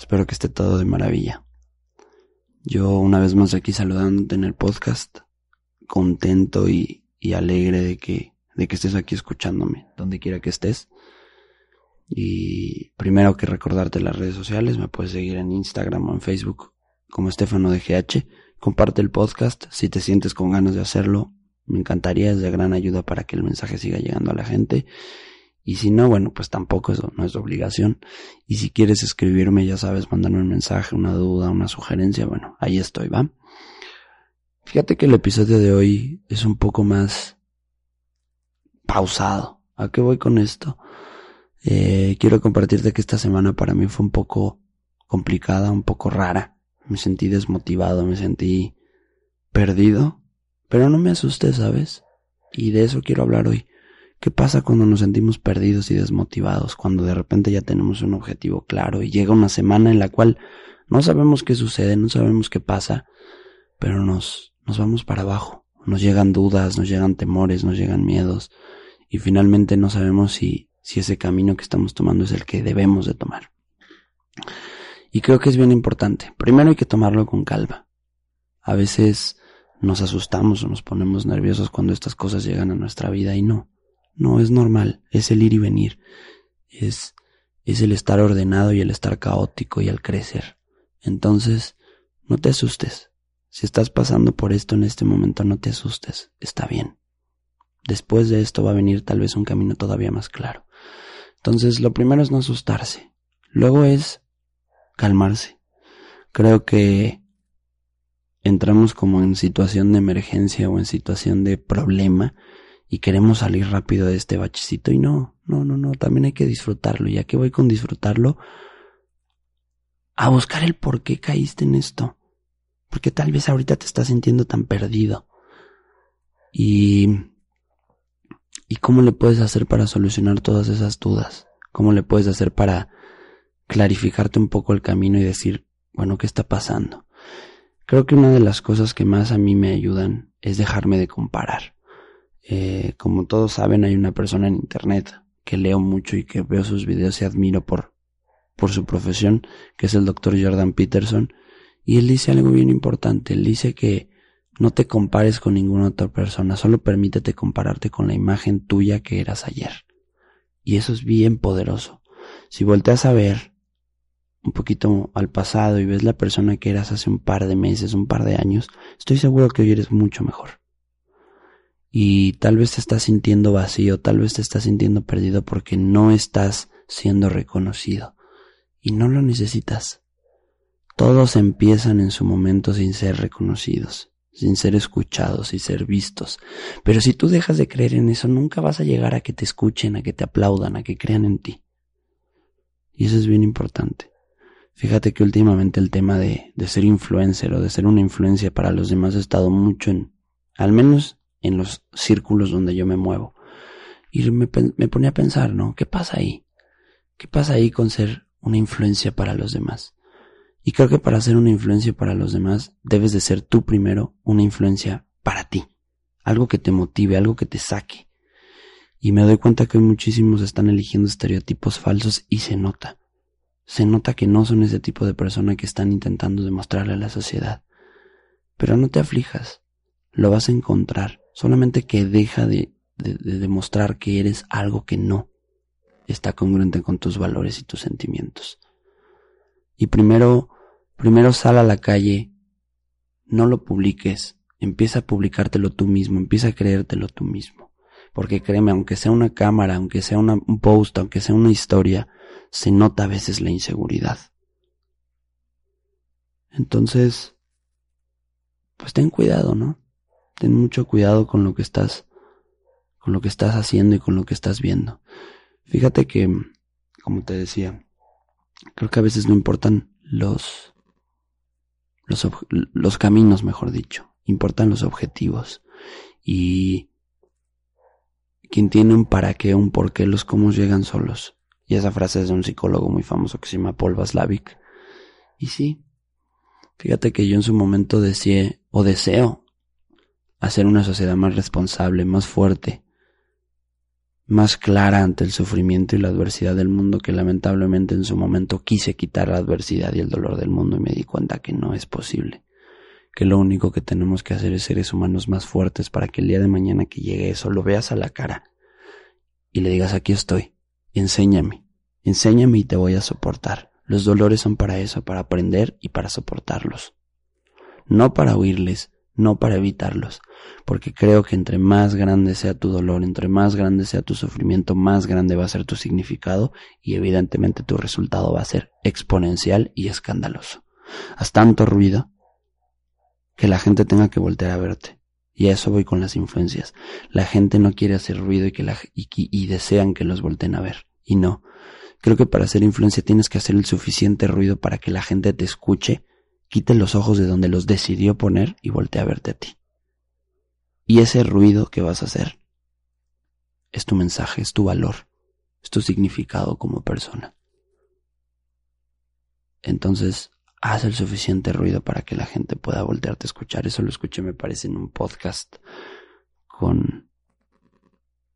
Espero que esté todo de maravilla. Yo una vez más aquí saludándote en el podcast, contento y, alegre de que, de que estés aquí escuchándome, donde quiera que estés. Y primero que recordarte las redes sociales, me puedes seguir en Instagram o en Facebook como Estefano de GH. Comparte el podcast si te sientes con ganas de hacerlo. Me encantaría, es de gran ayuda para que el mensaje siga llegando a la gente. Y si no, bueno, pues tampoco eso no es obligación. Y si quieres escribirme, ya sabes, mandarme un mensaje, una duda, una sugerencia, bueno, ahí estoy, ¿va? Fíjate que el episodio de hoy es un poco más pausado. ¿A qué voy con esto? Eh, quiero compartirte que esta semana para mí fue un poco complicada, un poco rara. Me sentí desmotivado, me sentí perdido. Pero no me asusté, ¿sabes? Y de eso quiero hablar hoy. ¿Qué pasa cuando nos sentimos perdidos y desmotivados? Cuando de repente ya tenemos un objetivo claro y llega una semana en la cual no sabemos qué sucede, no sabemos qué pasa, pero nos, nos vamos para abajo. Nos llegan dudas, nos llegan temores, nos llegan miedos y finalmente no sabemos si, si ese camino que estamos tomando es el que debemos de tomar. Y creo que es bien importante. Primero hay que tomarlo con calma. A veces nos asustamos o nos ponemos nerviosos cuando estas cosas llegan a nuestra vida y no. No es normal, es el ir y venir, es, es el estar ordenado y el estar caótico y el crecer. Entonces, no te asustes. Si estás pasando por esto en este momento, no te asustes, está bien. Después de esto va a venir tal vez un camino todavía más claro. Entonces, lo primero es no asustarse. Luego es calmarse. Creo que entramos como en situación de emergencia o en situación de problema y queremos salir rápido de este bachecito y no, no, no, no, también hay que disfrutarlo. Ya que voy con disfrutarlo, a buscar el por qué caíste en esto. Porque tal vez ahorita te estás sintiendo tan perdido. Y, y cómo le puedes hacer para solucionar todas esas dudas. Cómo le puedes hacer para clarificarte un poco el camino y decir, bueno, ¿qué está pasando? Creo que una de las cosas que más a mí me ayudan es dejarme de comparar. Eh, como todos saben, hay una persona en internet que leo mucho y que veo sus videos y admiro por, por su profesión, que es el doctor Jordan Peterson. Y él dice algo bien importante. Él dice que no te compares con ninguna otra persona, solo permítete compararte con la imagen tuya que eras ayer. Y eso es bien poderoso. Si volteas a ver un poquito al pasado y ves la persona que eras hace un par de meses, un par de años, estoy seguro que hoy eres mucho mejor y tal vez te estás sintiendo vacío, tal vez te estás sintiendo perdido porque no estás siendo reconocido y no lo necesitas. Todos empiezan en su momento sin ser reconocidos, sin ser escuchados y ser vistos. Pero si tú dejas de creer en eso, nunca vas a llegar a que te escuchen, a que te aplaudan, a que crean en ti. Y eso es bien importante. Fíjate que últimamente el tema de, de ser influencer o de ser una influencia para los demás ha estado mucho en, al menos en los círculos donde yo me muevo. Y me, me ponía a pensar, ¿no? ¿Qué pasa ahí? ¿Qué pasa ahí con ser una influencia para los demás? Y creo que para ser una influencia para los demás debes de ser tú primero una influencia para ti. Algo que te motive, algo que te saque. Y me doy cuenta que muchísimos están eligiendo estereotipos falsos y se nota. Se nota que no son ese tipo de persona que están intentando demostrarle a la sociedad. Pero no te aflijas. Lo vas a encontrar. Solamente que deja de, demostrar que eres algo que no está congruente con tus valores y tus sentimientos. Y primero, primero sal a la calle, no lo publiques, empieza a publicártelo tú mismo, empieza a creértelo tú mismo. Porque créeme, aunque sea una cámara, aunque sea un post, aunque sea una historia, se nota a veces la inseguridad. Entonces, pues ten cuidado, ¿no? Ten mucho cuidado con lo que estás, con lo que estás haciendo y con lo que estás viendo. Fíjate que, como te decía, creo que a veces no importan los, los, los caminos, mejor dicho, importan los objetivos. Y quien tiene un para qué, un por qué, los cómo llegan solos. Y esa frase es de un psicólogo muy famoso que se llama Paul Vaslavic. Y sí, fíjate que yo en su momento deseé o deseo hacer una sociedad más responsable, más fuerte, más clara ante el sufrimiento y la adversidad del mundo que lamentablemente en su momento quise quitar la adversidad y el dolor del mundo y me di cuenta que no es posible, que lo único que tenemos que hacer es seres humanos más fuertes para que el día de mañana que llegue eso lo veas a la cara y le digas aquí estoy, enséñame, enséñame y te voy a soportar. Los dolores son para eso, para aprender y para soportarlos. No para huirles, no para evitarlos, porque creo que entre más grande sea tu dolor, entre más grande sea tu sufrimiento, más grande va a ser tu significado y evidentemente tu resultado va a ser exponencial y escandaloso. Haz tanto ruido que la gente tenga que voltear a verte. Y a eso voy con las influencias. La gente no quiere hacer ruido y, que desean que los volteen a ver. Y no. Creo que para hacer influencia tienes que hacer el suficiente ruido para que la gente te escuche quite los ojos de donde los decidió poner y voltee a verte a ti. Y ese ruido que vas a hacer es tu mensaje, es tu valor, es tu significado como persona. Entonces, haz el suficiente ruido para que la gente pueda voltearte a escuchar. Eso lo escuché, me parece, en un podcast con,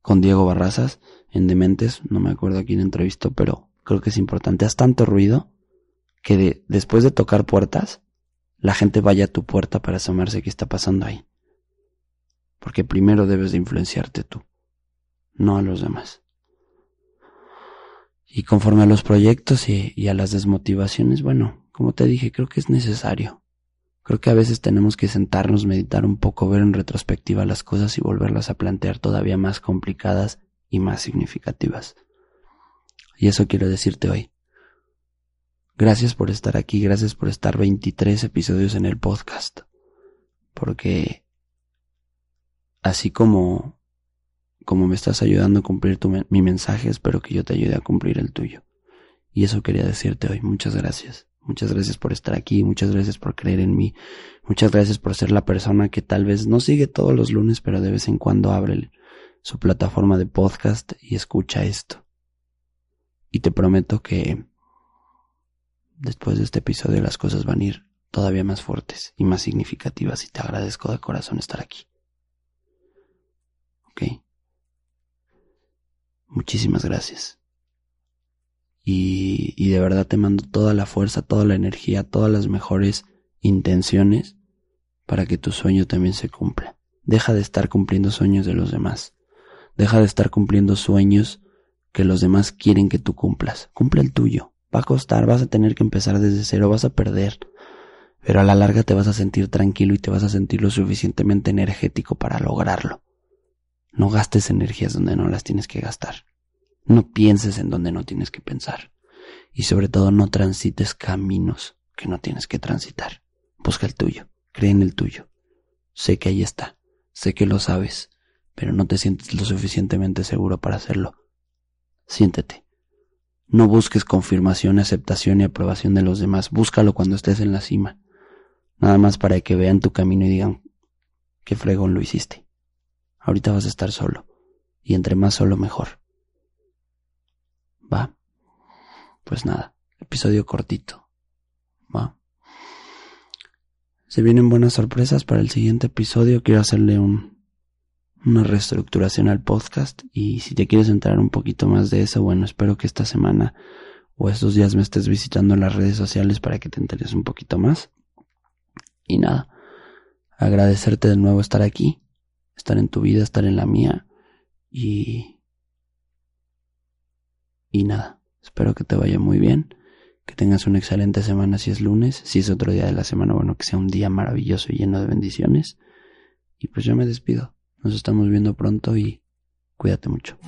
con Diego Barrazas en Dementes. No me acuerdo a quién entrevistó, pero creo que es importante. Haz tanto ruido que después de tocar puertas, la gente vaya a tu puerta para asomarse qué está pasando ahí. Porque primero debes de influenciarte tú, no a los demás. Y conforme a los proyectos y, a las desmotivaciones, bueno, como te dije, creo que es necesario. Creo que a veces tenemos que sentarnos, meditar un poco, ver en retrospectiva las cosas y volverlas a plantear todavía más complicadas y más significativas. Y eso quiero decirte hoy. Gracias por estar aquí, gracias por estar 23 episodios en el podcast. Porque así como como me estás ayudando a cumplir tu, mi mensaje, espero que yo te ayude a cumplir el tuyo. Y eso quería decirte hoy. Muchas gracias. Muchas gracias por estar aquí, muchas gracias por creer en mí, muchas gracias por ser la persona que tal vez no sigue todos los lunes, pero de vez en cuando abre su plataforma de podcast y escucha esto. Y te prometo que después de este episodio las cosas van a ir todavía más fuertes y más significativas y te agradezco de corazón estar aquí. ¿Ok? Muchísimas gracias. Y, y de verdad te mando toda la fuerza, toda la energía, todas las mejores intenciones para que tu sueño también se cumpla. Deja de estar cumpliendo sueños de los demás. Deja de estar cumpliendo sueños que los demás quieren que tú cumplas. Cumple el tuyo. Va a costar, vas a tener que empezar desde cero, vas a perder. Pero a la larga te vas a sentir tranquilo y te vas a sentir lo suficientemente energético para lograrlo. No gastes energías donde no las tienes que gastar. No pienses en donde no tienes que pensar. Y sobre todo no transites caminos que no tienes que transitar. Busca el tuyo, cree en el tuyo. Sé que ahí está, sé que lo sabes, pero no te sientes lo suficientemente seguro para hacerlo. Siéntete, no busques confirmación, aceptación y aprobación de los demás. Búscalo cuando estés en la cima. Nada más para que vean tu camino y digan, qué fregón lo hiciste. Ahorita vas a estar solo. Y entre más solo mejor. ¿Va? Pues nada, episodio cortito. ¿Va? Se vienen buenas sorpresas para el siguiente episodio. Quiero hacerle un, una reestructuración al podcast y si te quieres entrar un poquito más de eso, bueno, espero que esta semana o estos días me estés visitando en las redes sociales para que te enteres un poquito más. Y nada, agradecerte de nuevo estar aquí, estar en tu vida, estar en la mía y... Y nada, espero que te vaya muy bien, que tengas una excelente semana si es lunes, si es otro día de la semana, bueno, que sea un día maravilloso y lleno de bendiciones. Y pues yo me despido. Nos estamos viendo pronto y cuídate mucho.